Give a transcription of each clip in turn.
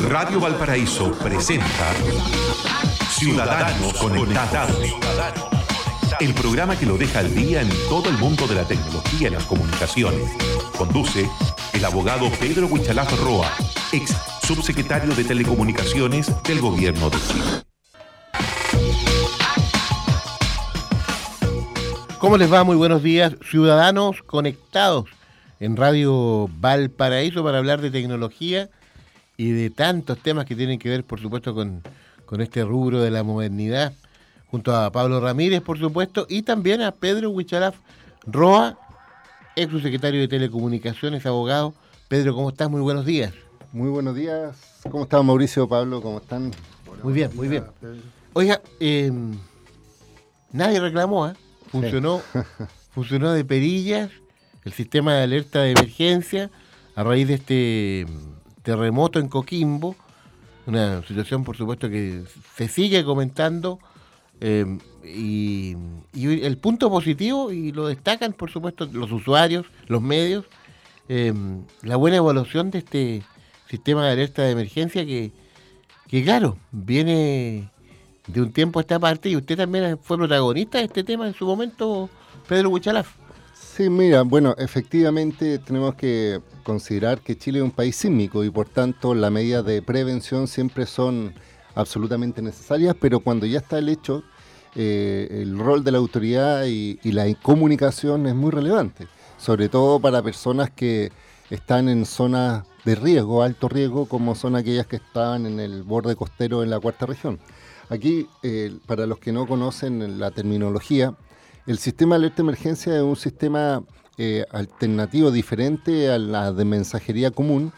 Radio Valparaíso presenta Ciudadanos Conectados. El programa que lo deja al día en todo el mundo de la tecnología y las comunicaciones. Conduce el abogado Pedro Huichalaf Roa, ex subsecretario de Telecomunicaciones del Gobierno de Chile. ¿Cómo les va? Muy buenos días, ciudadanos conectados en Radio Valparaíso para hablar de tecnología y de tantos temas que tienen que ver, por supuesto, con, con este rubro de la modernidad, junto a Pablo Ramírez, por supuesto, y también a Pedro Huichalaf Roa, ex subsecretario de Telecomunicaciones, abogado. Pedro, ¿cómo estás? Muy buenos días. Muy buenos días. ¿Cómo están Mauricio, Pablo? ¿Cómo están? muy bien, muy bien. Oiga, eh, nadie reclamó, ¿eh? Funcionó, funcionó de perillas el sistema de alerta de emergencia a raíz de este terremoto en Coquimbo, una situación por supuesto que se sigue comentando eh, y, el punto positivo, y lo destacan por supuesto los usuarios, los medios, eh, la buena evaluación de este sistema de alerta de emergencia que, que claro, viene de un tiempo a esta parte y usted también fue protagonista de este tema en su momento, Pedro Huichalaf. Sí, mira, bueno, efectivamente tenemos que considerar que Chile es un país sísmico y por tanto las medidas de prevención siempre son absolutamente necesarias, pero cuando ya está el hecho, eh, el rol de la autoridad y, la comunicación es muy relevante, sobre todo para personas que están en zonas de riesgo, alto riesgo, como son aquellas que estaban en el borde costero en la cuarta región. Aquí, eh, para los que no conocen la terminología, el sistema de alerta de emergencia es un sistema eh, alternativo diferente a la de mensajería común,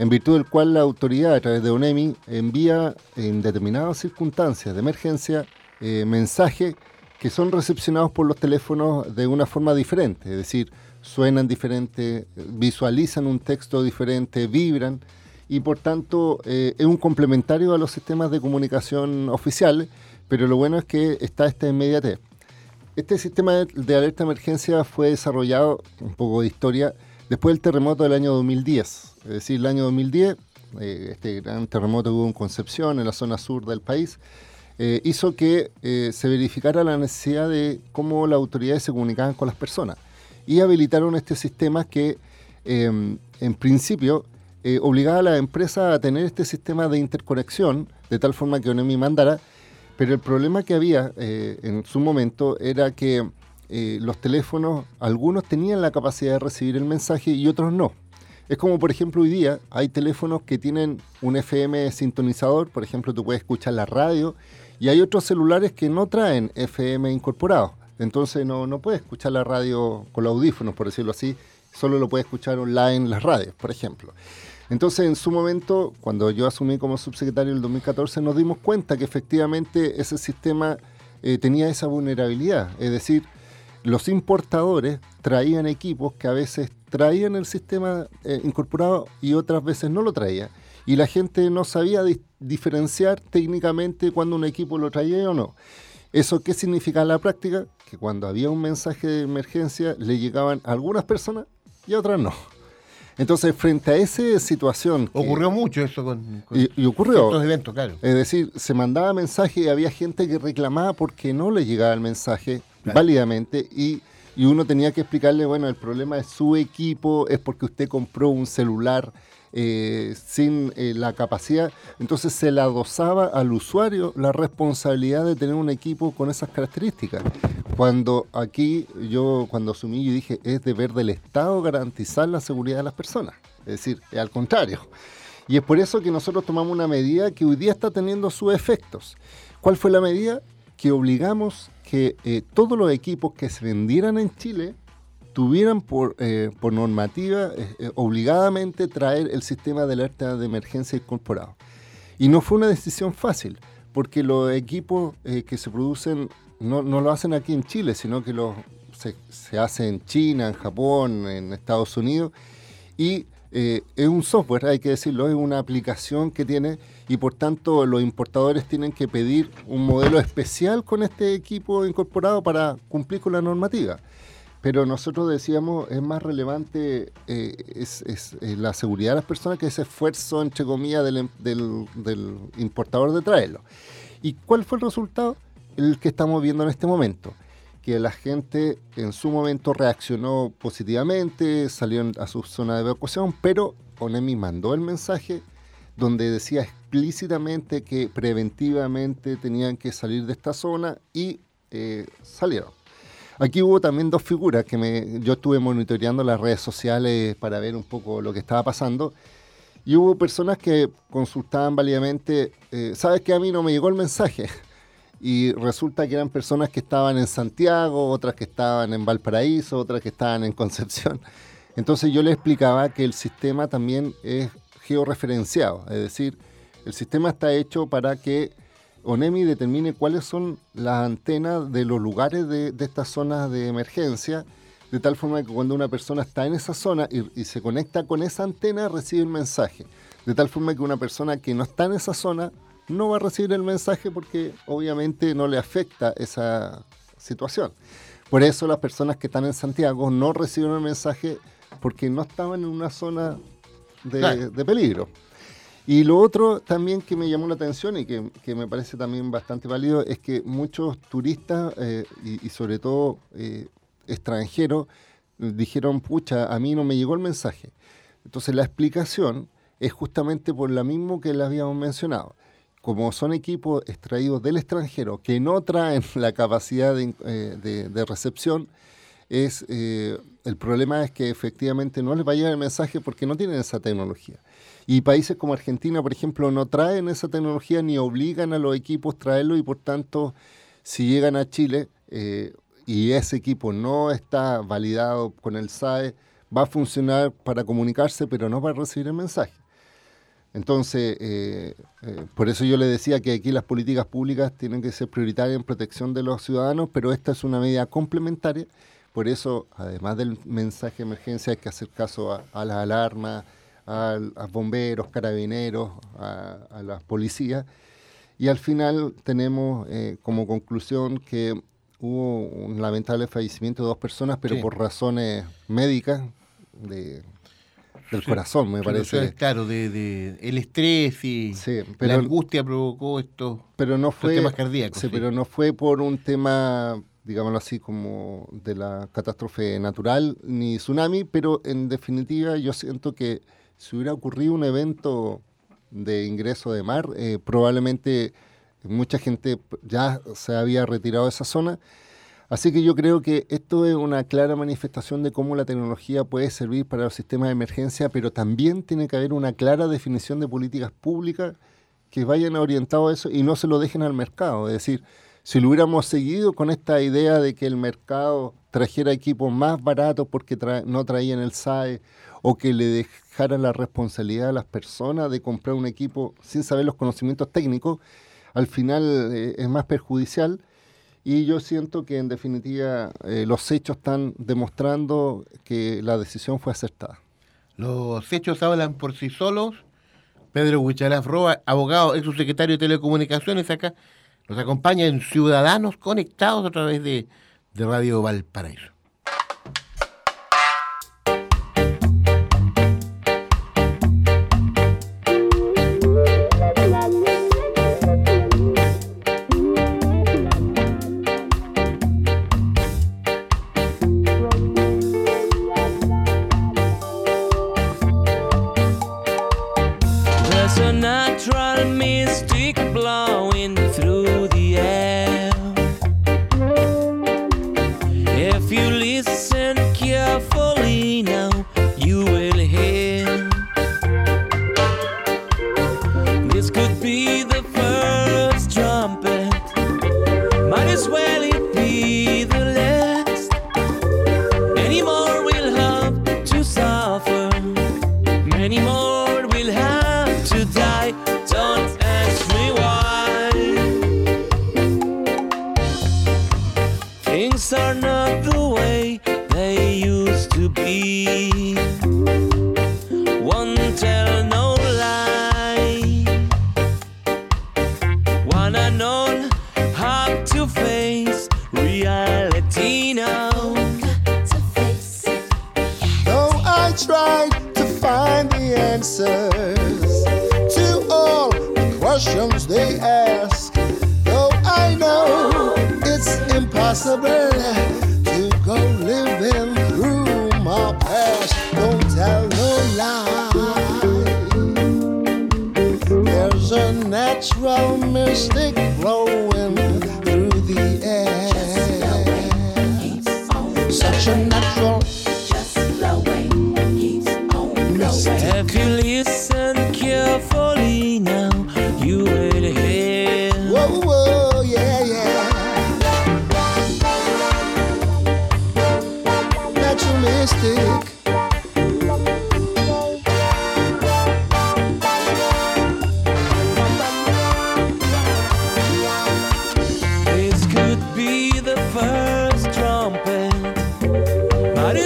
en virtud del cual la autoridad, a través de ONEMI, envía en determinadas circunstancias de emergencia eh, mensajes que son recepcionados por los teléfonos de una forma diferente, es decir, suenan diferente, visualizan un texto diferente, vibran y por tanto eh, es un complementario a los sistemas de comunicación oficiales, pero lo bueno es que está esta inmediatez. Este sistema de alerta de emergencia fue desarrollado, un poco de historia, después del terremoto del año 2010. Es decir, el año 2010, eh, este gran terremoto que hubo en Concepción, en la zona sur del país, eh, hizo que eh, se verificara la necesidad de cómo las autoridades se comunicaban con las personas. Y habilitaron este sistema que, em, en principio, obligaba a la empresa a tener este sistema de interconexión, de tal forma que ONEMI mandara, pero el problema que había eh, en su momento era que eh, los teléfonos, algunos tenían la capacidad de recibir el mensaje y otros no. Es como, por ejemplo, hoy día hay teléfonos que tienen un FM sintonizador, por ejemplo, tú puedes escuchar la radio, y hay otros celulares que no traen FM incorporado. Entonces no, no puedes escuchar la radio con los audífonos, por decirlo así, solo lo puedes escuchar online las radios, por ejemplo. Entonces, en su momento, cuando yo asumí como subsecretario en el 2014, nos dimos cuenta que efectivamente ese sistema eh, tenía esa vulnerabilidad. Es decir, los importadores traían equipos que a veces traían el sistema eh, incorporado y otras veces no lo traían. Y la gente no sabía di diferenciar técnicamente cuando un equipo lo traía o no. ¿Eso qué significa en la práctica? Que cuando había un mensaje de emergencia le llegaban algunas personas y otras no. Entonces, frente a esa situación... Ocurrió mucho eso con, con y, y, ocurrió. estos eventos, claro. Es decir, se mandaba mensaje y había gente que reclamaba porque no le llegaba el mensaje claro. válidamente y, y, uno tenía que explicarle, bueno, el problema es su equipo, es porque usted compró un celular eh, sin eh, la capacidad. Entonces se le adosaba al usuario la responsabilidad de tener un equipo con esas características. Cuando aquí yo, cuando asumí, yo dije, es deber del Estado garantizar la seguridad de las personas. Es decir, al contrario. Y es por eso que nosotros tomamos una medida que hoy día está teniendo sus efectos. ¿Cuál fue la medida? Que obligamos que eh, todos los equipos que se vendieran en Chile tuvieran por, eh, por normativa eh, obligadamente traer el sistema de alerta de emergencia incorporado. Y no fue una decisión fácil, porque los equipos eh, que se producen no, no, lo hacen aquí en Chile, sino que lo, se, se hace en China, en Japón, en Estados Unidos, y eh, es un software, hay que decirlo, es una aplicación que tiene y por tanto los importadores tienen que pedir un modelo especial con este equipo incorporado para cumplir con la normativa. Pero nosotros decíamos es más relevante eh, es, eh, la seguridad de las personas que ese esfuerzo, entre comillas, del, del, importador de traerlo. ¿Y cuál fue el resultado? El que estamos viendo en este momento que la gente en su momento reaccionó positivamente, salió a su zona de evacuación, pero ONEMI mandó el mensaje donde decía explícitamente que preventivamente tenían que salir de esta zona y eh, salieron. Aquí hubo también dos figuras que me, yo estuve monitoreando las redes sociales para ver un poco lo que estaba pasando. Y hubo personas que consultaban válidamente, eh, ¿sabes que a mí no me llegó el mensaje? Y resulta que eran personas que estaban en Santiago, otras que estaban en Valparaíso, otras que estaban en Concepción. Entonces yo les explicaba que el sistema también es georreferenciado, es decir, el sistema está hecho para que ONEMI determine cuáles son las antenas de los lugares de, estas zonas de emergencia, de tal forma que cuando una persona está en esa zona y, se conecta con esa antena, recibe el mensaje. De tal forma que una persona que no está en esa zona no va a recibir el mensaje porque obviamente no le afecta esa situación. Por eso las personas que están en Santiago no reciben el mensaje porque no estaban en una zona de peligro. Y lo otro también que me llamó la atención y que, me parece también bastante válido es que muchos turistas eh, y, sobre todo eh, extranjeros dijeron, pucha, a mí no me llegó el mensaje. Entonces la explicación es justamente por la mismo que le habíamos mencionado. Como son equipos extraídos del extranjero que no traen la capacidad de, eh, recepción, es el problema es que efectivamente no les va a llegar el mensaje porque no tienen esa tecnología. Y países como Argentina, por ejemplo, no traen esa tecnología ni obligan a los equipos traerlo y por tanto, si llegan a Chile eh, y ese equipo no está validado con el SAE, va a funcionar para comunicarse, pero no para recibir el mensaje. Entonces, eh, eh, por eso yo le decía que aquí las políticas públicas tienen que ser prioritarias en protección de los ciudadanos, pero esta es una medida complementaria. Por eso, además del mensaje de emergencia, hay que hacer caso a, a las alarmas, a, bomberos, carabineros, a, las policías. Y al final tenemos eh, como conclusión que hubo un lamentable fallecimiento de dos personas, pero por razones médicas de, del corazón, me parece. Claro, de, el estrés y la angustia provocó esto. Pero no fue temas cardíacos. Sí, pero no fue por un tema, digámoslo así, como de la catástrofe natural ni tsunami, pero en definitiva yo siento que si hubiera ocurrido un evento de ingreso de mar, eh, probablemente mucha gente ya se había retirado de esa zona. Así que yo creo que esto es una clara manifestación de cómo la tecnología puede servir para los sistemas de emergencia, pero también tiene que haber una clara definición de políticas públicas que vayan orientados a eso y no se lo dejen al mercado. Es decir, si lo hubiéramos seguido con esta idea de que el mercado trajera equipos más baratos porque no traían el SAE o que le dejaran la responsabilidad a las personas de comprar un equipo sin saber los conocimientos técnicos, al final eh, es más perjudicial. Y yo siento que en definitiva eh, los hechos están demostrando que la decisión fue acertada. Los hechos hablan por sí solos. Pedro Huichalaf Roa, abogado, ex subsecretario de Telecomunicaciones, acá nos acompaña en Ciudadanos Conectados a través de, de Radio Valparaíso.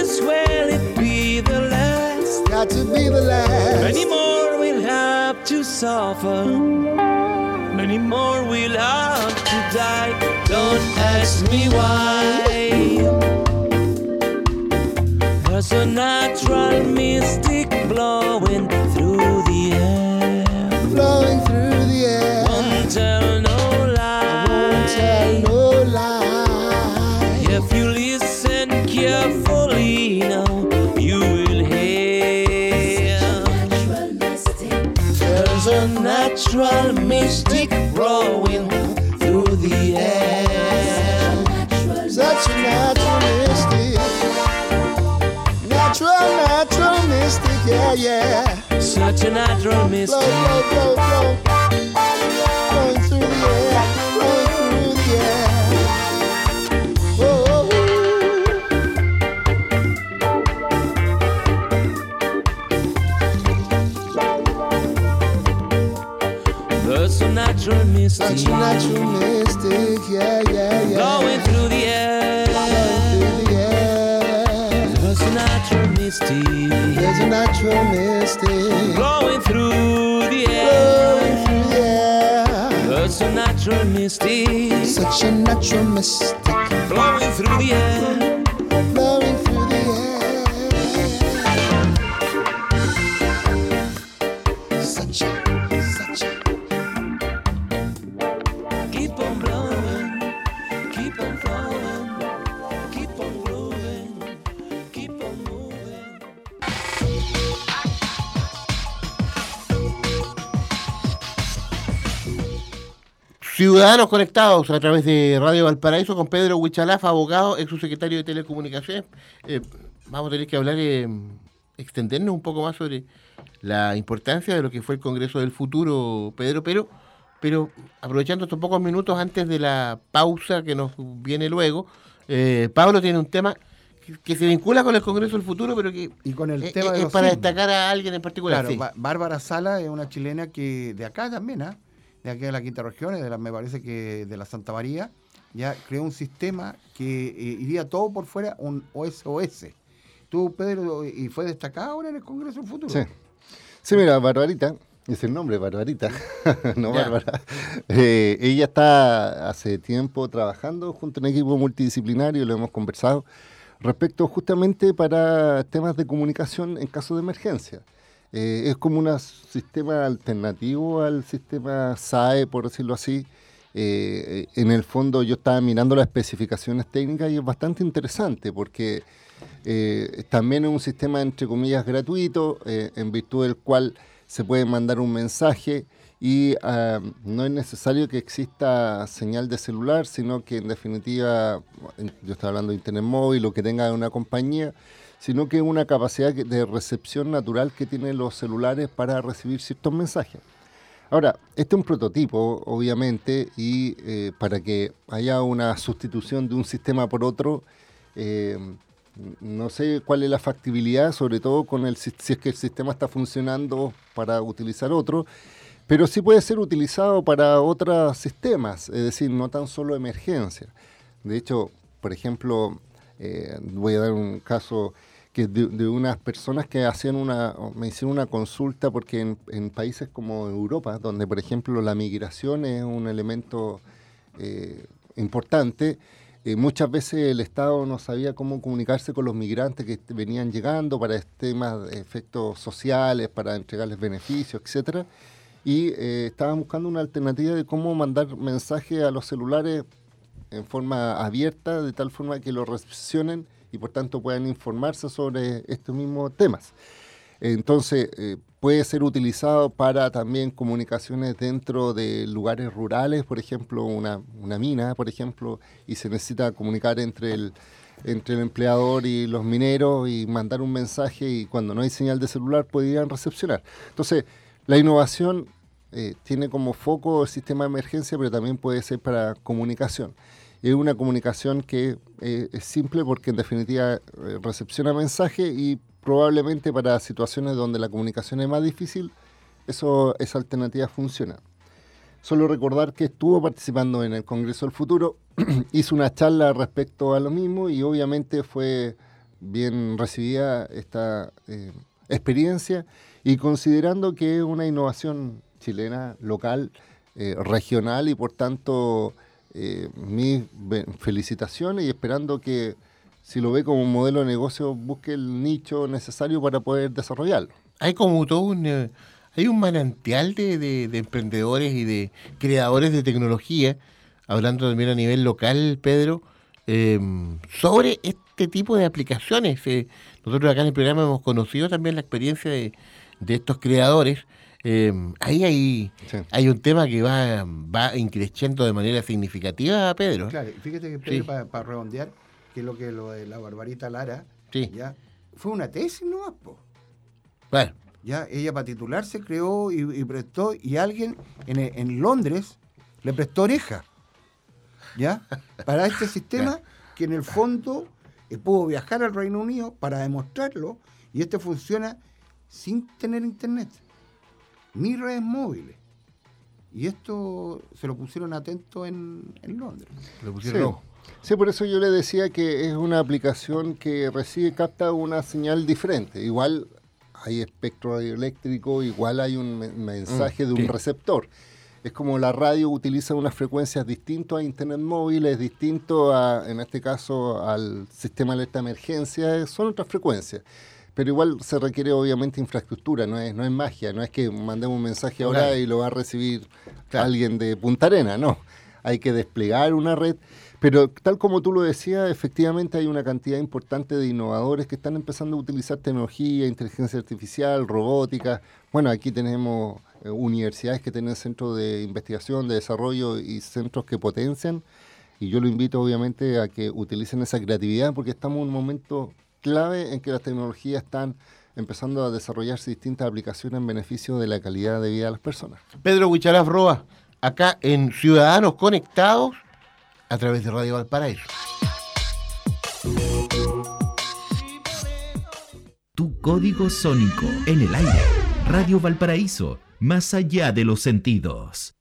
But it's well it be the last. Got to be the last. Many more will have to suffer. Many more will have to die. Don't ask me why. There's a natural mystic blowing through the air. Flowing through the air. Won't natural mystic growing through the air. Such a natural mystic. Natural, natural mystic, yeah, yeah. Such a natural mystic. blow, blow, blow. Blowing through the air, mystic Such a natural mystic, yeah, yeah, yeah. blowing through the air. Blowing through the air. There's a natural mystic There's a natural mystic blowing through the air. through the air. There's a natural mystic Such a natural mystic blowing through the air. Ciudadanos conectados a través de Radio Valparaíso con Pedro Huichalaf, abogado, ex subsecretario de Telecomunicaciones. Eh, vamos a tener que hablar, eh, extendernos un poco más sobre la importancia de lo que fue el Congreso del Futuro, Pedro, pero, pero aprovechando estos pocos minutos antes de la pausa que nos viene luego, eh, Pablo tiene un tema que, que se vincula con el Congreso del Futuro, pero que Y con el eh, tema eh, de es para sismos. destacar a alguien en particular. Claro, sí. Ba- Bárbara Sala es una chilena que de acá también, ¿ah? De aquí de la quinta región, de la, me parece que de la Santa María, ya creó un sistema que eh, iría todo por fuera, un OSOS. Tú, Pedro, y fue destacada ahora en el Congreso del Futuro. Sí. Sí, mira, Barbarita, es el nombre, Barbarita, no. Bárbara. Eh, ella está hace tiempo trabajando junto a un equipo multidisciplinario, lo hemos conversado, respecto justamente para temas de comunicación en caso de emergencia. Eh, es como un sistema alternativo al sistema SAE, por decirlo así. Eh, en el fondo yo estaba mirando las especificaciones técnicas y es bastante interesante porque eh, también es un sistema entre comillas gratuito en virtud del cual se puede mandar un mensaje y ah, no es necesario que exista señal de celular, sino que en definitiva, yo estoy hablando de internet móvil o que tenga una compañía, sino que una capacidad de recepción natural que tienen los celulares para recibir ciertos mensajes. Ahora, este es un prototipo, obviamente, y eh, para que haya una sustitución de un sistema por otro, eh, no sé cuál es la factibilidad, sobre todo con el, si es que el sistema está funcionando para utilizar otro, pero sí puede ser utilizado para otros sistemas, es decir, no tan solo emergencia. De hecho, por ejemplo, eh, voy a dar un caso que de, unas personas que hacían una, me hicieron una consulta porque en, en países como Europa, donde por ejemplo la migración es un elemento eh, importante, eh, muchas veces el Estado no sabía cómo comunicarse con los migrantes que venían llegando para temas de efectos sociales, para entregarles beneficios, etcétera. y eh, estaban buscando una alternativa de cómo mandar mensajes a los celulares en forma abierta, de tal forma que lo recepcionen y por tanto puedan informarse sobre estos mismos temas. Entonces, eh, puede ser utilizado para también comunicaciones dentro de lugares rurales, por ejemplo, una, una mina, por ejemplo, y se necesita comunicar entre el, entre el empleador y los mineros y mandar un mensaje y cuando no hay señal de celular podrían recepcionar. Entonces, la innovación eh, tiene como foco el sistema de emergencia, pero también puede ser para comunicación. Es una comunicación que eh, es simple porque en definitiva eh, recepciona mensaje y probablemente para situaciones donde la comunicación es más difícil, eso, esa alternativa funciona. Solo recordar que estuvo participando en el Congreso del Futuro, hizo una charla respecto a lo mismo y obviamente fue bien recibida esta experiencia y considerando que es una innovación chilena, local, eh, regional y por tanto eh, mis felicitaciones y esperando que si lo ve como un modelo de negocio busque el nicho necesario para poder desarrollarlo. Hay como todo un... Eh, hay un manantial de, de, emprendedores y de creadores de tecnología, hablando también a nivel local, Pedro, sobre este tipo de aplicaciones. nosotros acá en el programa hemos conocido también la experiencia de, de estos creadores, eh, ahí hay, hay un tema que va, va increciendo de manera significativa, Pedro. Claro, fíjate que Pedro, para, redondear, que lo que lo de la Barbarita Lara, ya fue una tesis, ¿no? Bueno. Ya, ella para titularse creó y, prestó, y alguien en, en, Londres le prestó oreja, ¿ya? Para este sistema que en el fondo eh, pudo viajar al Reino Unido para demostrarlo, y este funciona sin tener internet, ni redes móviles. Y esto se lo pusieron atento en, Londres. Lo pusieron sí. por eso yo le decía que es una aplicación que recibe, capta una señal diferente. Igual hay espectro radioeléctrico, igual hay un mensaje mm, de un receptor. Es como la radio utiliza unas frecuencias distintas a Internet móvil, es distinto a, en este caso, al sistema de alerta de emergencia, son otras frecuencias pero igual se requiere obviamente infraestructura, no es, no es magia, no es que mandemos un mensaje ahora y lo va a recibir alguien de Punta Arena, no. Hay que desplegar una red, pero tal como tú lo decías, efectivamente hay una cantidad importante de innovadores que están empezando a utilizar tecnología, inteligencia artificial, robótica. Bueno, aquí tenemos eh, universidades que tienen centros de investigación, de desarrollo y centros que potencian. Y yo lo invito obviamente a que utilicen esa creatividad porque estamos en un momento clave en que las tecnologías están empezando a desarrollarse distintas aplicaciones en beneficio de la calidad de vida de las personas. Pedro Huicharaf Roa, acá en Ciudadanos Conectados a través de Radio Valparaíso. Tu código sónico en el aire. Radio Valparaíso, más allá de los sentidos.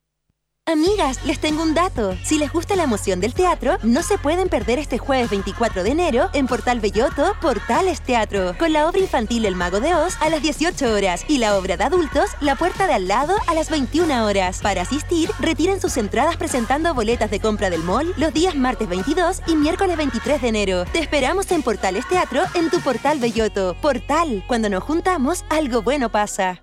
Amigas, les tengo un dato. Si les gusta la emoción del teatro, no se pueden perder este jueves 24 de enero en Portal Belloto, Portales Teatro, con la obra infantil El Mago de Oz a las 18 horas y la obra de adultos La Puerta de al lado a las 21 horas. Para asistir, retiren sus entradas presentando boletas de compra del mall los días martes 22 y miércoles 23 de enero. Te esperamos en Portales Teatro en tu Portal Belloto. Portal, cuando nos juntamos, algo bueno pasa.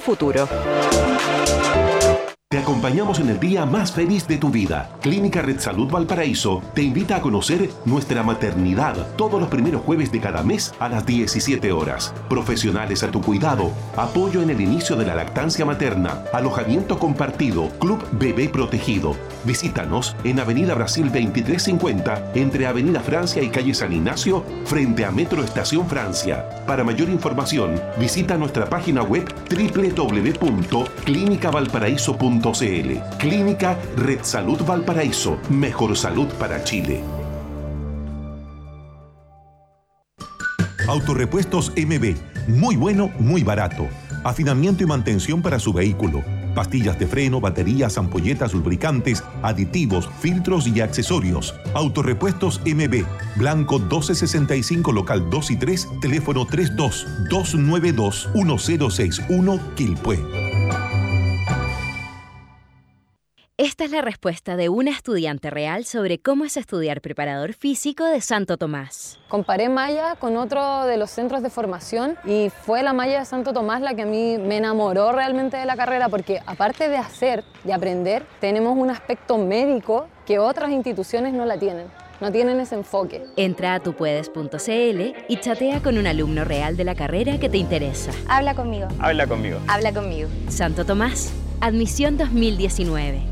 futuro. Te acompañamos en el día más feliz de tu vida. Clínica Red Salud Valparaíso te invita a conocer nuestra maternidad todos los primeros jueves de cada mes a las 17 horas. Profesionales a tu cuidado, apoyo en el inicio de la lactancia materna, alojamiento compartido, Club Bebé Protegido. Visítanos en Avenida Brasil 2350 entre Avenida Francia y Calle San Ignacio frente a Metro Estación Francia. Para mayor información, visita nuestra página web www.clinicavalparaíso.cl. Clínica Red Salud Valparaíso. Mejor salud para Chile. Autorepuestos MB. Muy bueno, muy barato. Afinamiento y mantención para su vehículo. Pastillas de freno, baterías, ampolletas, lubricantes, aditivos, filtros y accesorios. Autorepuestos MB. Blanco 1265, local 2 y 3, teléfono 32 292 1061 Quilpué. Esta es la respuesta de una estudiante real sobre cómo es estudiar preparador físico de Santo Tomás. Comparé malla con otro de los centros de formación y fue la malla de Santo Tomás la que a mí me enamoró realmente de la carrera porque aparte de hacer y aprender, tenemos un aspecto médico que otras instituciones no la tienen. No tienen ese enfoque. Entra a tupuedes.cl y chatea con un alumno real de la carrera que te interesa. Habla conmigo. Habla conmigo. Habla conmigo. Santo Tomás, admisión 2019.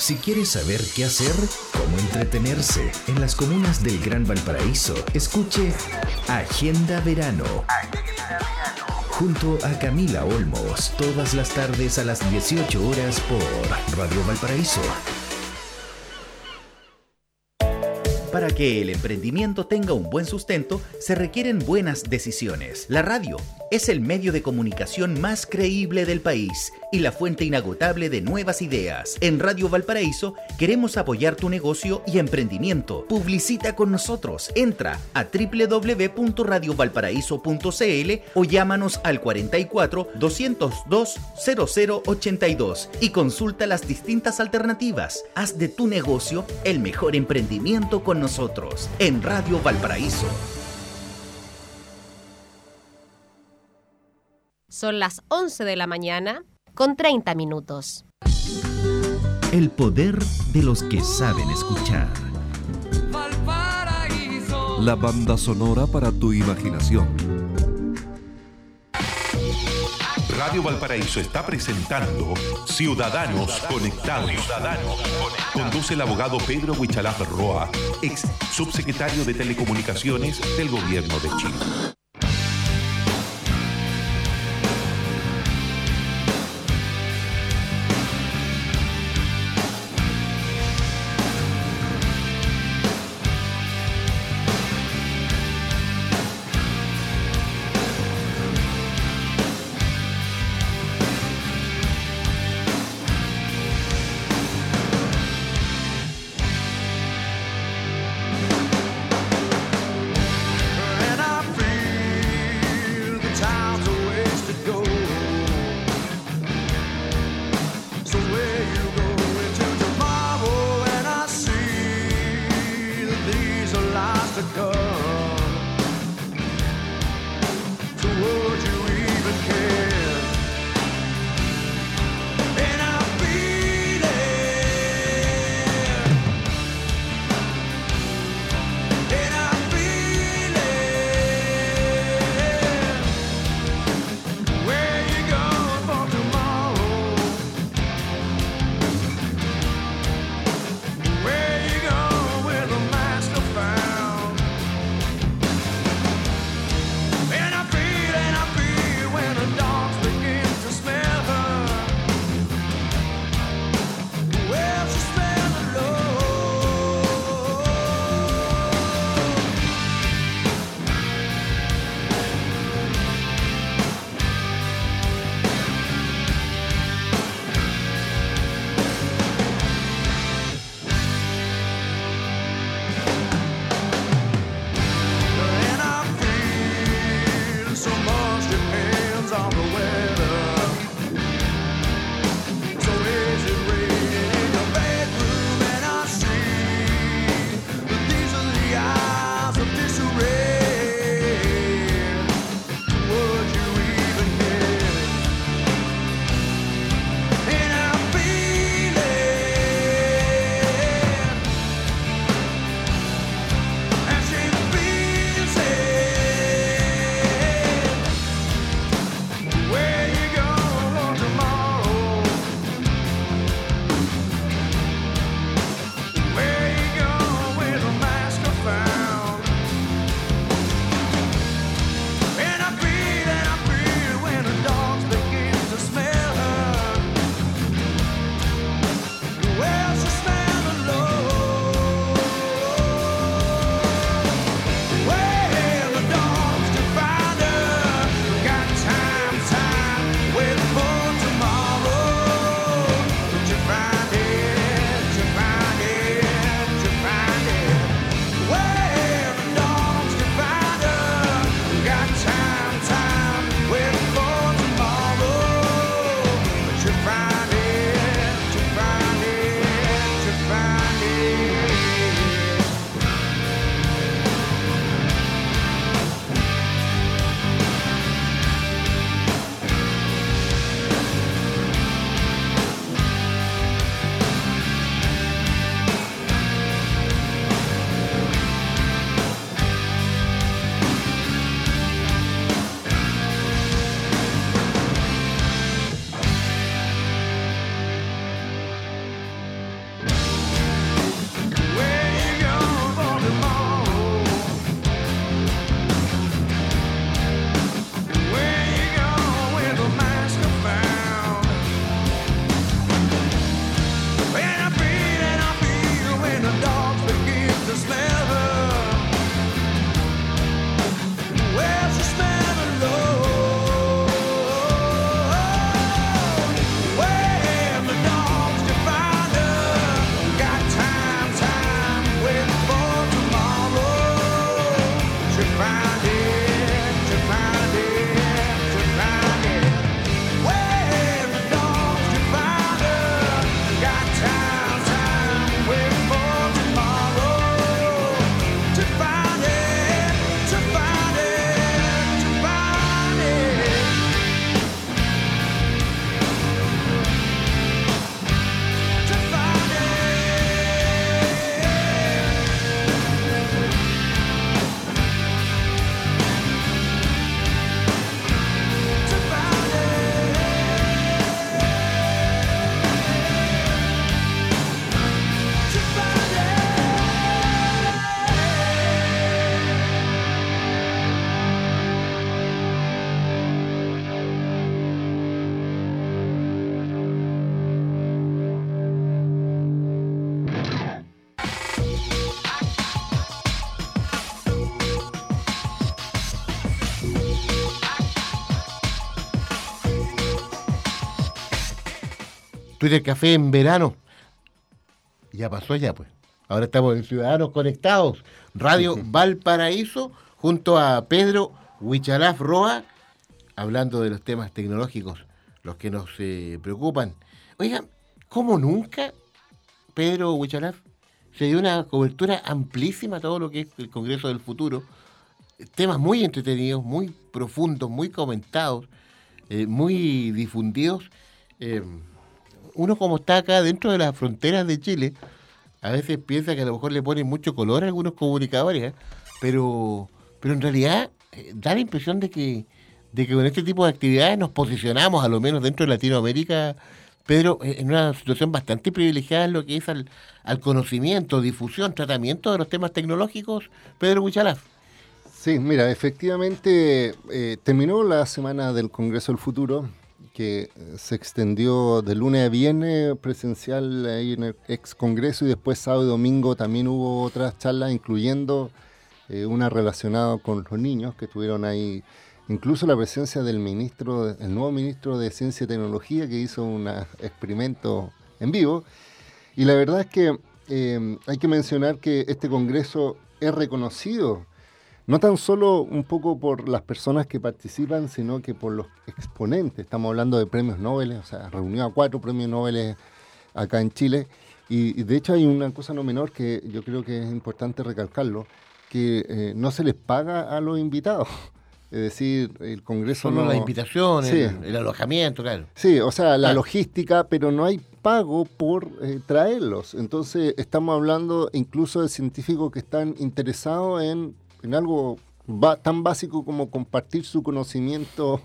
Si quieres saber qué hacer, cómo entretenerse en las comunas del Gran Valparaíso, escuche Agenda Verano. Junto a Camila Olmos, todas las tardes a las 18 horas por Radio Valparaíso. Para que el emprendimiento tenga un buen sustento, se requieren buenas decisiones. La radio es el medio de comunicación más creíble del país y la fuente inagotable de nuevas ideas. En Radio Valparaíso queremos apoyar tu negocio y emprendimiento. Publicita con nosotros. Entra a www.radiovalparaíso.cl o llámanos al 44 202 0082 y consulta las distintas alternativas. Haz de tu negocio el mejor emprendimiento con nosotros en Radio Valparaíso. Son las 11 de la mañana con 30 minutos. El poder de los que saben escuchar. La banda sonora para tu imaginación. Radio Valparaíso está presentando Ciudadanos Conectados. Conduce el abogado Pedro Huichalaf Roa, ex subsecretario de Telecomunicaciones del Gobierno de Chile. all the way. Twitter Café en verano. Ya pasó ya, pues. Ahora estamos en Ciudadanos Conectados, Radio Valparaíso, junto a Pedro Huichalaf Roa, hablando de los temas tecnológicos, los que nos eh, preocupan. Oiga, ¿cómo nunca, Pedro Huichalaf, se dio una cobertura amplísima a todo lo que es el Congreso del Futuro? Temas muy entretenidos, muy profundos, muy comentados, eh, muy difundidos. Eh, uno como está acá dentro de las fronteras de Chile, a veces piensa que a lo mejor le ponen mucho color a algunos comunicadores, ¿eh? pero, pero en realidad eh, da la impresión de que, de que con este tipo de actividades nos posicionamos, a lo menos dentro de Latinoamérica, Pedro, eh, en una situación bastante privilegiada en lo que es al, al conocimiento, difusión, tratamiento de los temas tecnológicos. Pedro Huichalaf. Sí, mira, efectivamente terminó la semana del Congreso del Futuro, que eh, se extendió de lunes a viernes presencial ahí en el ex Congreso y después sábado y domingo también hubo otras charlas, incluyendo eh, una relacionada con los niños que estuvieron ahí, incluso la presencia del ministro, el nuevo ministro de Ciencia y Tecnología que hizo un experimento en vivo. Y la verdad es que eh, hay que mencionar que este Congreso es reconocido no tan solo un poco por las personas que participan, sino que por los exponentes. Estamos hablando de premios Nobel, o sea, reunió a cuatro premios Nobel acá en Chile. Y, y de hecho hay una cosa no menor que yo creo que es importante recalcarlo, que eh, no se les paga a los invitados. Es decir, el Congreso Solo no... la invitación, Sí. el, el alojamiento, claro. Sí, o sea, la Ah. logística, pero no hay pago por eh, traerlos. Entonces, estamos hablando incluso de científicos que están interesados en, en algo ba- tan básico como compartir su conocimiento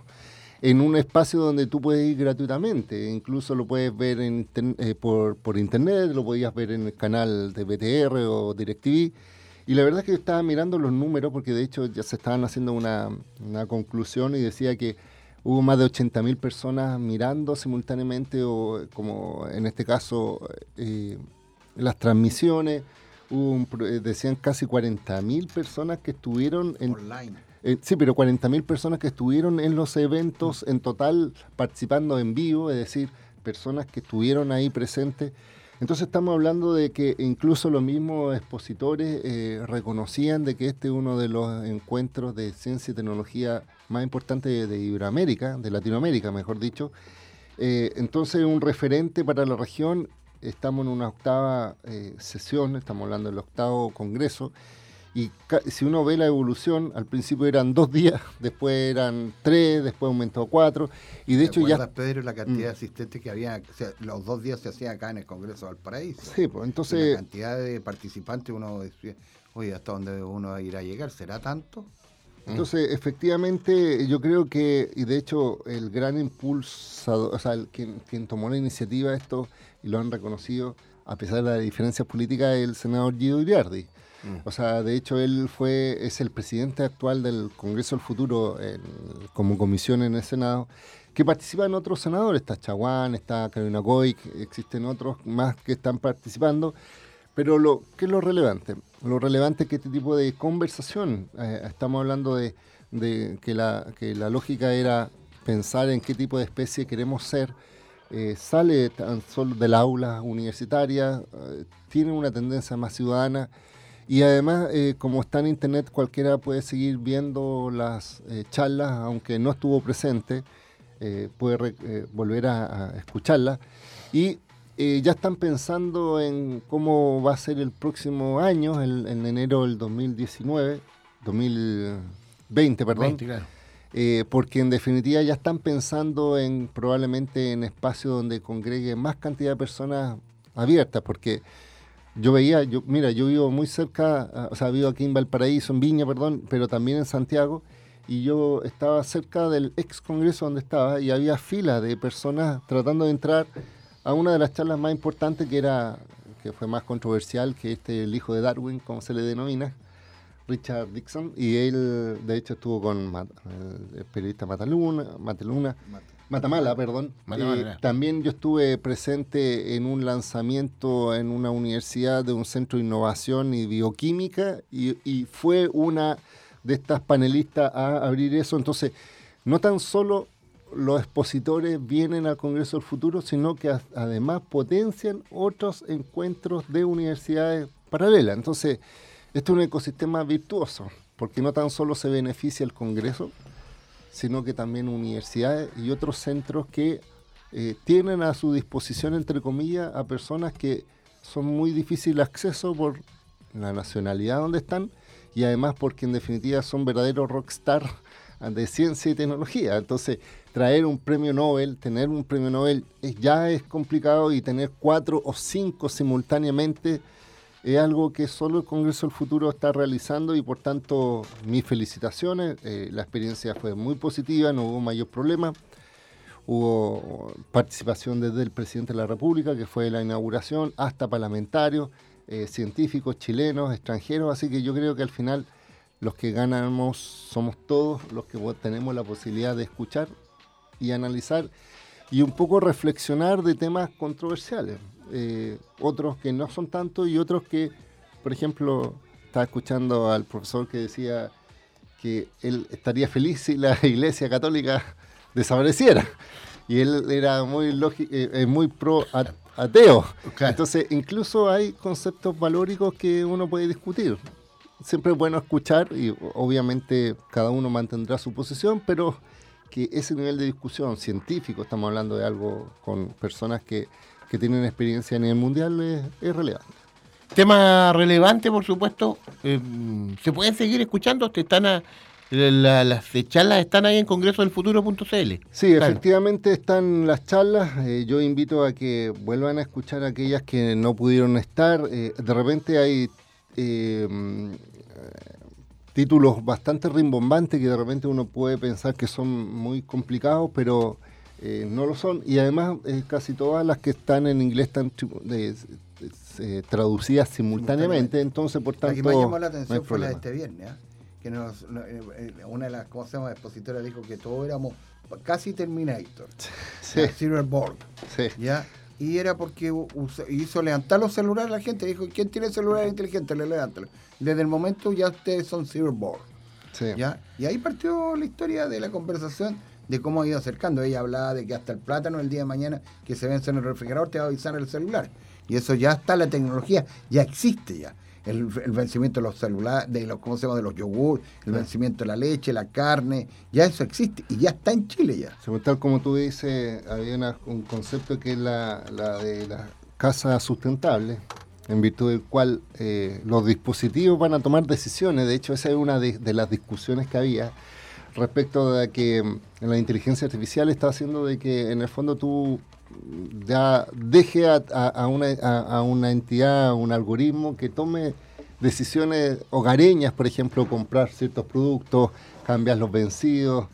en un espacio donde tú puedes ir gratuitamente. Incluso lo puedes ver en eh, por, por internet, lo podías ver en el canal de BTR o DirecTV. Y la verdad es que yo estaba mirando los números, porque de hecho ya se estaban haciendo una, una conclusión y decía que hubo más de 80.000 personas mirando simultáneamente, o como en este caso eh, las transmisiones. Hubo un pro- eh, decían casi 40.000 personas que estuvieron en, Online. eh, sí, pero 40.000 personas que estuvieron en los eventos en total participando en vivo, es decir, personas que estuvieron ahí presentes. Entonces estamos hablando de que incluso los mismos expositores eh, reconocían de que este es uno de los encuentros de ciencia y tecnología más importantes de, de Iberoamérica, de Latinoamérica, mejor dicho. Eh, entonces un referente para la región. Estamos en una octava eh, sesión, estamos hablando del octavo congreso. Y si uno ve la evolución, al principio eran dos días, después eran tres, después aumentó a cuatro. Y de ¿Te hecho ya... Pedro, la cantidad de Mm. asistentes que había? O sea, los dos días se hacía acá en el Congreso de Valparaíso. Sí, pues Y entonces... La cantidad de participantes, uno decía, oye, ¿hasta dónde uno irá a llegar? ¿Será tanto? Entonces, efectivamente, yo creo que, y de hecho, el gran impulsado, o sea, el- quien, quien tomó la iniciativa de esto y lo han reconocido, a pesar de las diferencias políticas, es el senador Guido Iriardi. O sea, de hecho, él fue, es el presidente actual del Congreso del Futuro en- como comisión en el Senado, que participan otros senadores, está Chaguán, está Carolina Goy, existen otros más que están participando. Pero lo, ¿qué es lo relevante? Lo relevante es que este tipo de conversación, eh, estamos hablando de, que, la, que la lógica era pensar en qué tipo de especie queremos ser, eh, sale tan solo del aula universitaria, eh, tiene una tendencia más ciudadana y además, eh, como está en internet, cualquiera puede seguir viendo las charlas, aunque no estuvo presente, puede volver a, a escucharlas. Y eh, ya están pensando en cómo va a ser el próximo año, el- en enero del 2019, 2020, perdón. 20, claro. Eh, porque en definitiva ya están pensando en probablemente en espacios donde congregue más cantidad de personas abiertas, porque yo veía, yo, mira, yo vivo muy cerca, ah, o sea, vivo aquí en Valparaíso, en Viña, perdón, pero también en Santiago, y yo estaba cerca del ex congreso donde estaba y había fila de personas tratando de entrar a una de las charlas más importantes que era, que fue más controversial, que este el hijo de Darwin, como se le denomina, Richard Dixon, y él de hecho estuvo con Mat- el periodista Mataluna, Mataluna, Matamala, perdón. Matamala, Eh, también yo estuve presente en un lanzamiento en una universidad de un centro de innovación y bioquímica y, y fue una de estas panelistas a abrir eso. Entonces, no tan solo los expositores vienen al Congreso del Futuro, sino que además potencian otros encuentros de universidades paralelas. Entonces, esto es un ecosistema virtuoso, porque no tan solo se beneficia el Congreso, sino que también universidades y otros centros que eh, tienen a su disposición, entre comillas, a personas que son muy difícil acceso por la nacionalidad donde están y además porque en definitiva son verdaderos rockstar de ciencia y tecnología. Entonces, traer un premio Nobel, tener un premio Nobel es- ya es complicado y tener cuatro o cinco simultáneamente es algo que solo el Congreso del Futuro está realizando y por tanto mis felicitaciones. Eh, la experiencia fue muy positiva, no hubo mayor problema. Hubo participación desde el presidente de la República, que fue la inauguración, hasta parlamentarios, eh, científicos, chilenos, extranjeros. Así que yo creo que al final los que ganamos somos todos los que tenemos la posibilidad de escuchar y analizar y un poco reflexionar de temas controversiales. Eh, otros que no son tanto y otros que, por ejemplo, estaba escuchando al profesor que decía que él estaría feliz si la Iglesia Católica desapareciera. Y él era muy, eh, eh, muy pro ateo. Entonces, incluso hay conceptos valóricos que uno puede discutir. Siempre es bueno escuchar y obviamente cada uno mantendrá su posición, pero que ese nivel de discusión científico, estamos hablando de algo con personas que, que tienen experiencia a nivel mundial, es, es relevante. Tema relevante, por supuesto. eh, se pueden seguir escuchando. Te están a- la- las charlas están ahí en congresodelfuturo.cl. Sí, efectivamente están las charlas. eh, yo invito a que vuelvan a escuchar a aquellas que no pudieron estar. eh, de repente hay eh, títulos bastante rimbombantes que de repente uno puede pensar que son muy complicados, pero eh, no lo son. Y además eh, casi todas las que están en inglés están traducidas simultáneamente, entonces por tanto que más llamó la no atención fue la de este viernes, ¿ah? que nos, no, una de las ¿cómo se llama? expositoras dijo que todos éramos casi Terminator, Sí. Sí. ¿ya? Y era porque hizo levantar los celulares a la gente, dijo, ¿quién tiene celular inteligente? Le levántalo. Desde el momento ya ustedes son Cyberborg. Sí. ¿ya? Y ahí partió la historia de la conversación de cómo ha ido acercando. Ella hablaba de que hasta el plátano el día de mañana que se vence en el refrigerador te va a avisar el celular. Y eso ya está, la tecnología ya existe ya. El, el vencimiento de los celulares, de los, ¿cómo se llama? De los yogur, el vencimiento de la leche, la carne, ya eso existe y ya está en Chile ya. Según tal como tú dices, había una- un concepto que es la, la de la casa sustentable, en virtud del cual eh, los dispositivos van a tomar decisiones. De hecho, esa es una de, de las discusiones que había respecto de que mm, la inteligencia artificial está haciendo de que en el fondo tú ya deje a, a- a una, a- una entidad, un algoritmo que tome decisiones hogareñas, por ejemplo, comprar ciertos productos, cambiar los vencidos.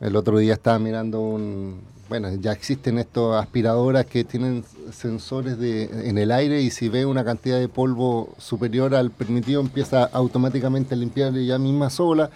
El otro día estaba mirando un, bueno, ya existen estas aspiradoras que tienen sensores de, en el aire y si ve una cantidad de polvo superior al permitido empieza automáticamente a limpiar ella misma sola.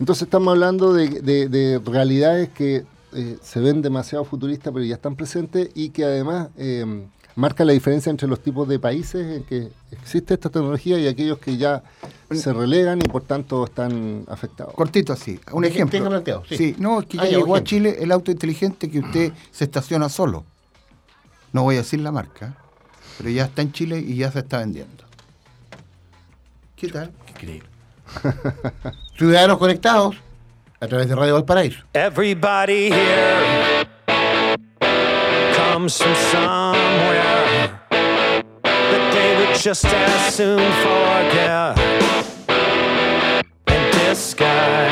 Entonces estamos hablando de realidades que eh, se ven demasiado futuristas pero ya están presentes y que además eh, marca la diferencia entre los tipos de países en que existe esta tecnología y aquellos que ya se relegan y por tanto están afectados. Cortito así, un ejemplo. planteado, sí. sí. no, es que ya Ah, ya, llegó a. Chile el auto inteligente que usted se estaciona solo. No voy a decir la marca, pero ya está en Chile y ya se está vendiendo. ¿Qué tal? Increíble. Ciudadanos conectados a través de Radio Valparaíso. Everybody here comes from somewhere that they would just as soon forget and disguise.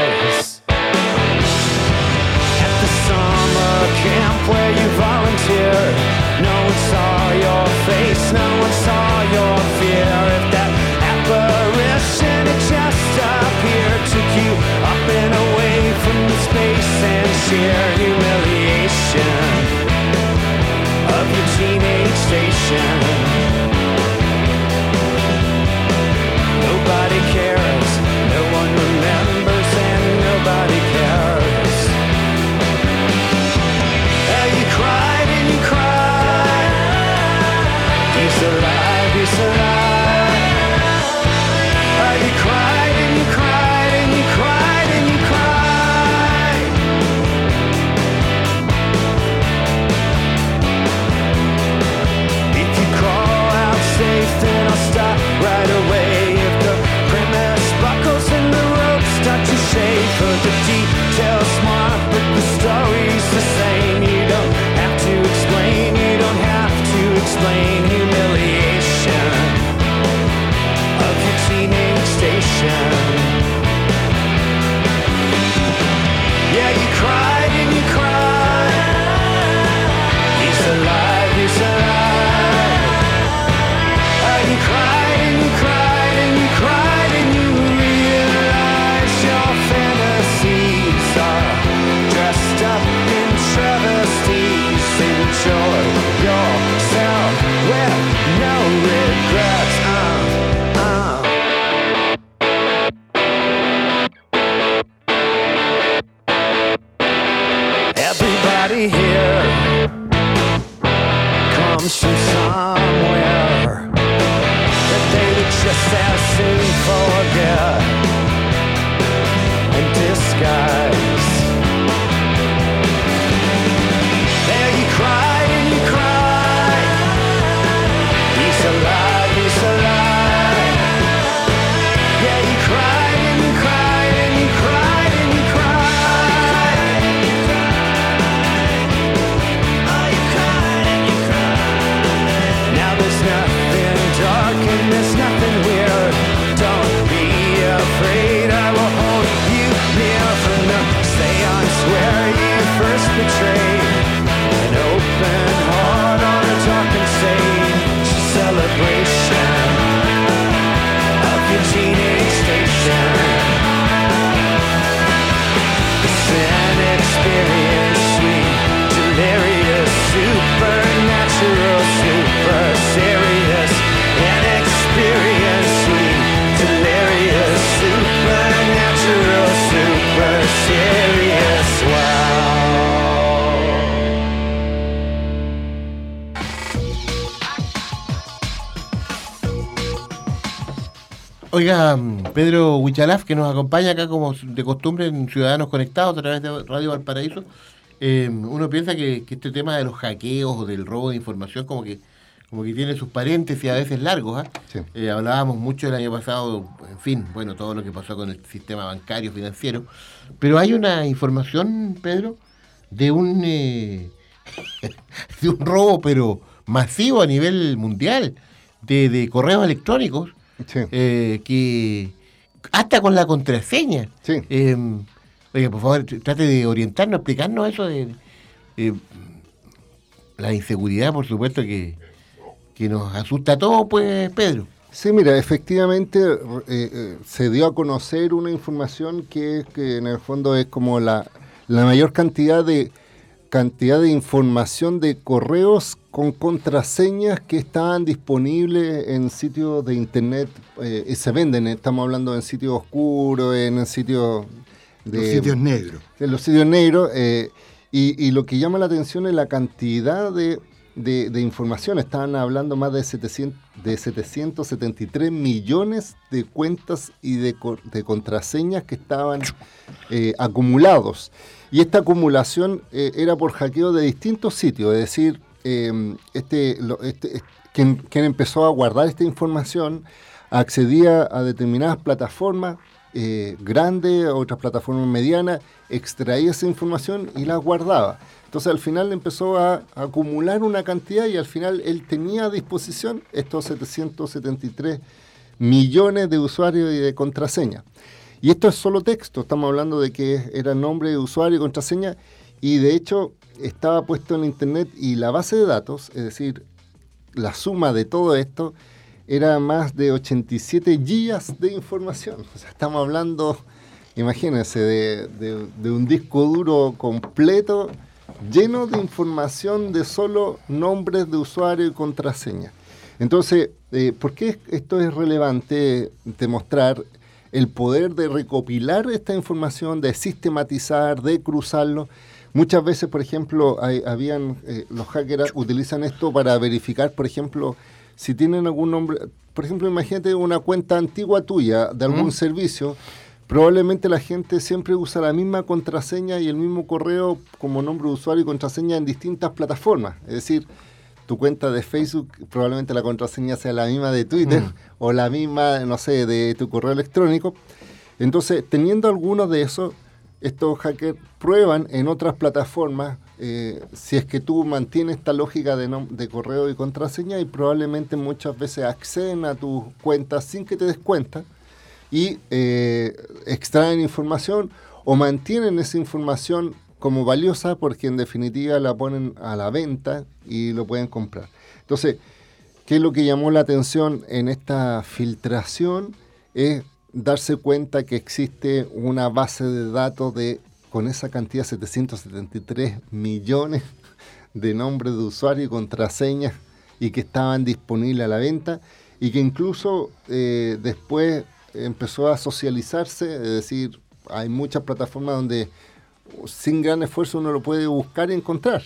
Oiga, mm, Pedro Huichalaf, que nos acompaña acá como de costumbre en Ciudadanos Conectados a través de Radio Valparaíso, eh, uno piensa que, que este tema de los hackeos o del robo de información como que como que tiene sus paréntesis a veces largos. ¿ah? Eh, hablábamos mucho el año pasado, en fin, bueno, todo lo que pasó con el sistema bancario financiero, pero hay una información, Pedro, de un eh, de un robo, pero masivo a nivel mundial, de, de correos electrónicos, eh, que hasta con la contraseña. Eh, oiga, por favor, trate de orientarnos, explicarnos eso de, eh, la inseguridad, por supuesto, que, que nos asusta a todos, pues, Pedro. Sí, mira, efectivamente eh, eh, se dio a conocer una información que, que en el fondo es como la, la mayor cantidad de cantidad de información de correos con contraseñas que estaban disponibles en sitios de internet eh, y se venden, estamos hablando en sitios oscuros, en sitios de Los sitios negros. en los sitios negros eh, y, y lo que llama la atención es la cantidad de, de- información. Estaban hablando más de, 700, de 773 millones de cuentas y de, de contraseñas que estaban eh, acumulados. Y esta acumulación eh, era por hackeo de distintos sitios, es decir, eh, este, este- es- quien, quien empezó a guardar esta información accedía a determinadas plataformas eh, grandes, otras plataformas medianas, extraía esa información y la guardaba. Entonces al final empezó a, acumular una cantidad y al final él tenía a disposición estos 773 millones de usuarios y de contraseñas. Y esto es solo texto, estamos hablando de que era nombre de usuario y contraseña y de hecho estaba puesto en internet y la base de datos, es decir, la suma de todo esto era más de 87 gigas de información. O sea, estamos hablando, imagínense, de un disco duro completo lleno de información de solo nombres de usuario y contraseña. Entonces, eh, ¿por qué esto es relevante demostrar el poder de recopilar esta información, de sistematizar, de cruzarlo? Muchas veces, por ejemplo, hay- habían eh, los hackers utilizan esto para verificar, por ejemplo, si tienen algún nombre, por ejemplo, imagínate una cuenta antigua tuya de algún Mm. servicio, probablemente la gente siempre usa la misma contraseña y el mismo correo como nombre de usuario y contraseña en distintas plataformas. Es decir, tu cuenta de Facebook, probablemente la contraseña sea la misma de Twitter Mm. o la misma, no sé, de tu correo electrónico. Entonces, teniendo algunos de esos, estos hackers prueban en otras plataformas eh, si es que tú mantienes esta lógica de, de correo y contraseña y probablemente muchas veces acceden a tus cuentas sin que te des cuenta y eh, extraen información o mantienen esa información como valiosa porque en definitiva la ponen a la venta y lo pueden comprar. Entonces, ¿qué es lo que llamó la atención en esta filtración? Es darse cuenta que existe una base de datos de con esa cantidad 773 millones de nombres de usuario y contraseñas y que estaban disponibles a la venta y que incluso eh, después empezó a socializarse, es decir, hay muchas plataformas donde sin gran esfuerzo uno lo puede buscar y encontrar.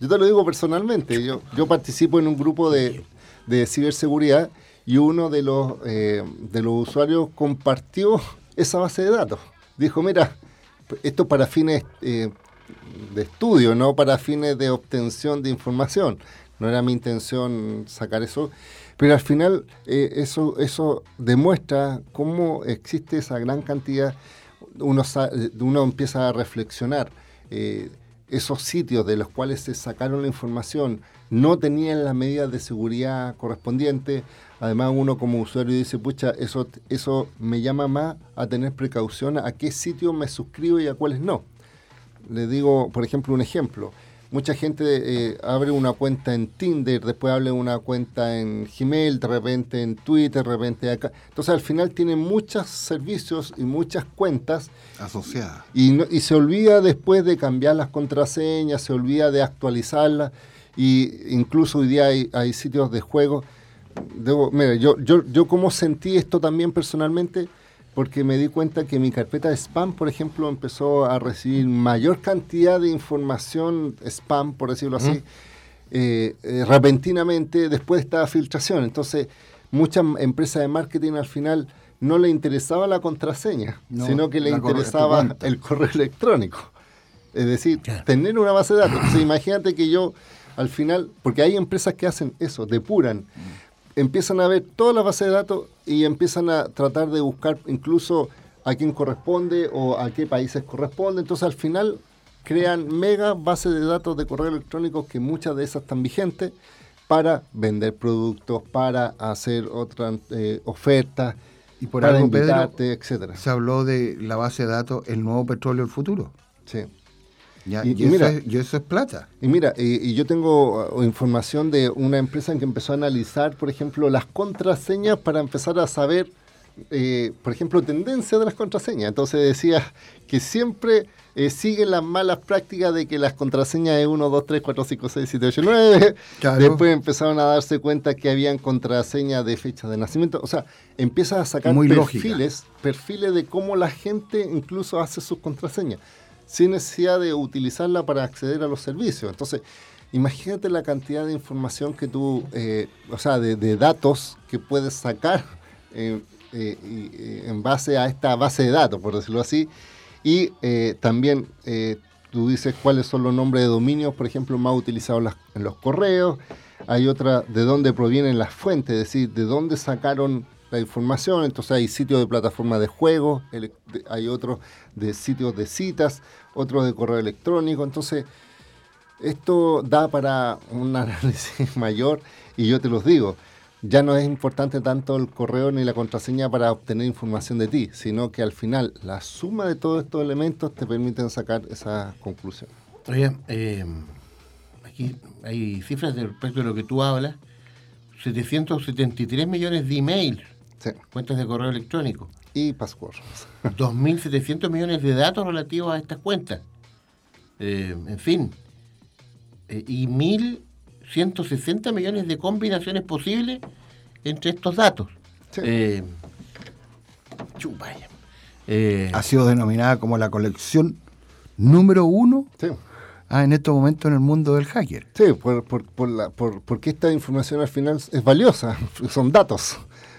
Yo te lo digo personalmente, yo, yo participo en un grupo de, de ciberseguridad y uno de los, eh, de los usuarios compartió esa base de datos. Dijo, mira, esto para fines eh, de estudio, no para fines de obtención de información. No era mi intención sacar eso, pero al final eh, eso, eso demuestra cómo existe esa gran cantidad, uno, uno empieza a reflexionar. esos sitios de los cuales se sacaron la información no tenían las medidas de seguridad correspondientes, Además, uno como usuario dice, pucha, eso, eso me llama más a tener precaución a qué sitio me suscribo y a cuáles no. Le digo, por ejemplo, un ejemplo. Mucha gente eh, abre una cuenta en Tinder, después abre una cuenta en Gmail, de repente en Twitter, de repente acá. Entonces al final tiene muchos servicios y muchas cuentas asociadas. Y, y se olvida después de cambiar las contraseñas, se olvida de actualizarlas. Y incluso hoy día hay, hay sitios de juego debo, mira, yo, yo, yo como sentí esto también personalmente, porque me di cuenta que mi carpeta de spam, por ejemplo, empezó a recibir mayor cantidad de información spam, por decirlo así, eh, eh, repentinamente después de esta filtración. Entonces, muchas empresas de marketing al final no le interesaba la contraseña, sino que le interesaba el correo electrónico. Es decir, tener una base de datos. Entonces, imagínate que yo al final, porque hay empresas que hacen eso, depuran. Mm empiezan a ver toda la base de datos y empiezan a tratar de buscar incluso a quién corresponde o a qué países corresponde. Entonces al final crean mega bases de datos de correo electrónico que muchas de esas están vigentes para vender productos, para hacer otras eh, ofertas, y por para algo, invitarte, etcétera. Se habló de la base de datos, el nuevo petróleo del futuro. Sí. Y, eso es, y, eso es, plata. Y mira, y, yo tengo uh, información de una empresa en que empezó a analizar, por ejemplo, las contraseñas para empezar a saber, eh, por ejemplo, tendencia de las contraseñas. Entonces decía que siempre eh, siguen las malas prácticas de que las contraseñas de 1, 2, 3, 4, 5, 6, 7, 8, 9. Después empezaron a darse cuenta que habían contraseñas de fecha de nacimiento. O sea, empiezas a sacar perfiles, perfiles de cómo la gente incluso hace sus contraseñas sin necesidad de utilizarla para acceder a los servicios. Entonces, imagínate la cantidad de información que tú, eh, o sea, de, datos que puedes sacar eh, eh, en base a esta base de datos, por decirlo así. Y también tú dices cuáles son los nombres de dominios, por ejemplo, más utilizados en los correos. Hay otra de dónde provienen las fuentes, es decir, de dónde sacaron la información. Entonces hay sitios de plataforma de juegos, hay otros de sitios de citas, otros de correo electrónico. Entonces, esto da para un análisis mayor y yo te los digo, ya no es importante tanto el correo ni la contraseña para obtener información de ti, sino que al final la suma de todos estos elementos te permiten sacar esa conclusión. Oye, eh, aquí hay cifras respecto de lo que tú hablas. 773 millones de emails cuentas de correo electrónico. Y password. 2.700 millones de datos relativos a estas cuentas. Eh, en fin. Eh, y 1.160 millones de combinaciones posibles entre estos datos. Eh, ha sido denominada como la colección número uno ah, en estos momentos en el mundo del hacker. Sí, por, por, por la, por, porque esta información al final es valiosa, son datos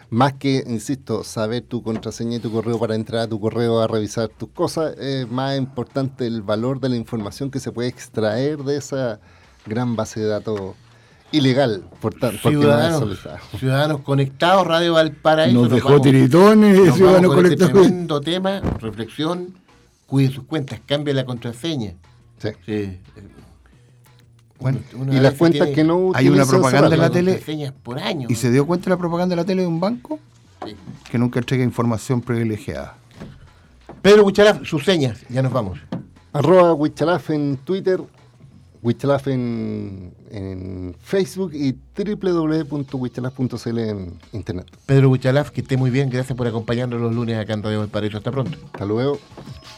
más que, insisto, saber tu contraseña y tu correo para entrar a tu correo a revisar tus cosas, es más importante el valor de la información que se puede extraer de esa gran base de datos ilegal, por tanto, ciudadanos, ciudadanos conectados, Radio Valparaíso. Nos dejó tiritones, ciudadanos este conectados. tremendo tema, reflexión, cuide sus cuentas, cambie la contraseña. Sí. sí y las cuentas que no Hay una propaganda en la tele. Por año, ¿Y se dio cuenta de la propaganda de la tele de un banco? Que nunca entrega información privilegiada. Pedro Huichalaf, sus señas, ya nos vamos. Arroba Huichalaf en Twitter, Huichalaf en, en Facebook y www.huichalaf.cl en internet. Pedro Huichalaf, que esté muy bien, gracias por acompañarnos los lunes acá en Radio Valparaíso. Hasta pronto. Hasta luego.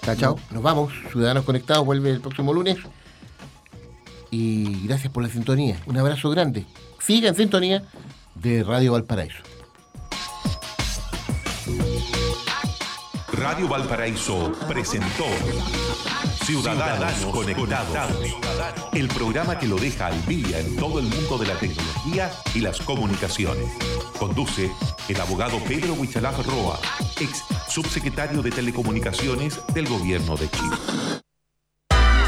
Chao, chao. Nos vamos. Ciudadanos Conectados vuelve el próximo lunes. Y gracias por la sintonía. Un abrazo grande. Siga en sintonía de Radio Valparaíso. Radio Valparaíso presentó Ciudadanos, Conectados, el programa que lo deja al día en todo el mundo de la tecnología y las comunicaciones. Conduce el abogado Pedro Huichalaf Roa, ex subsecretario de Telecomunicaciones del Gobierno de Chile.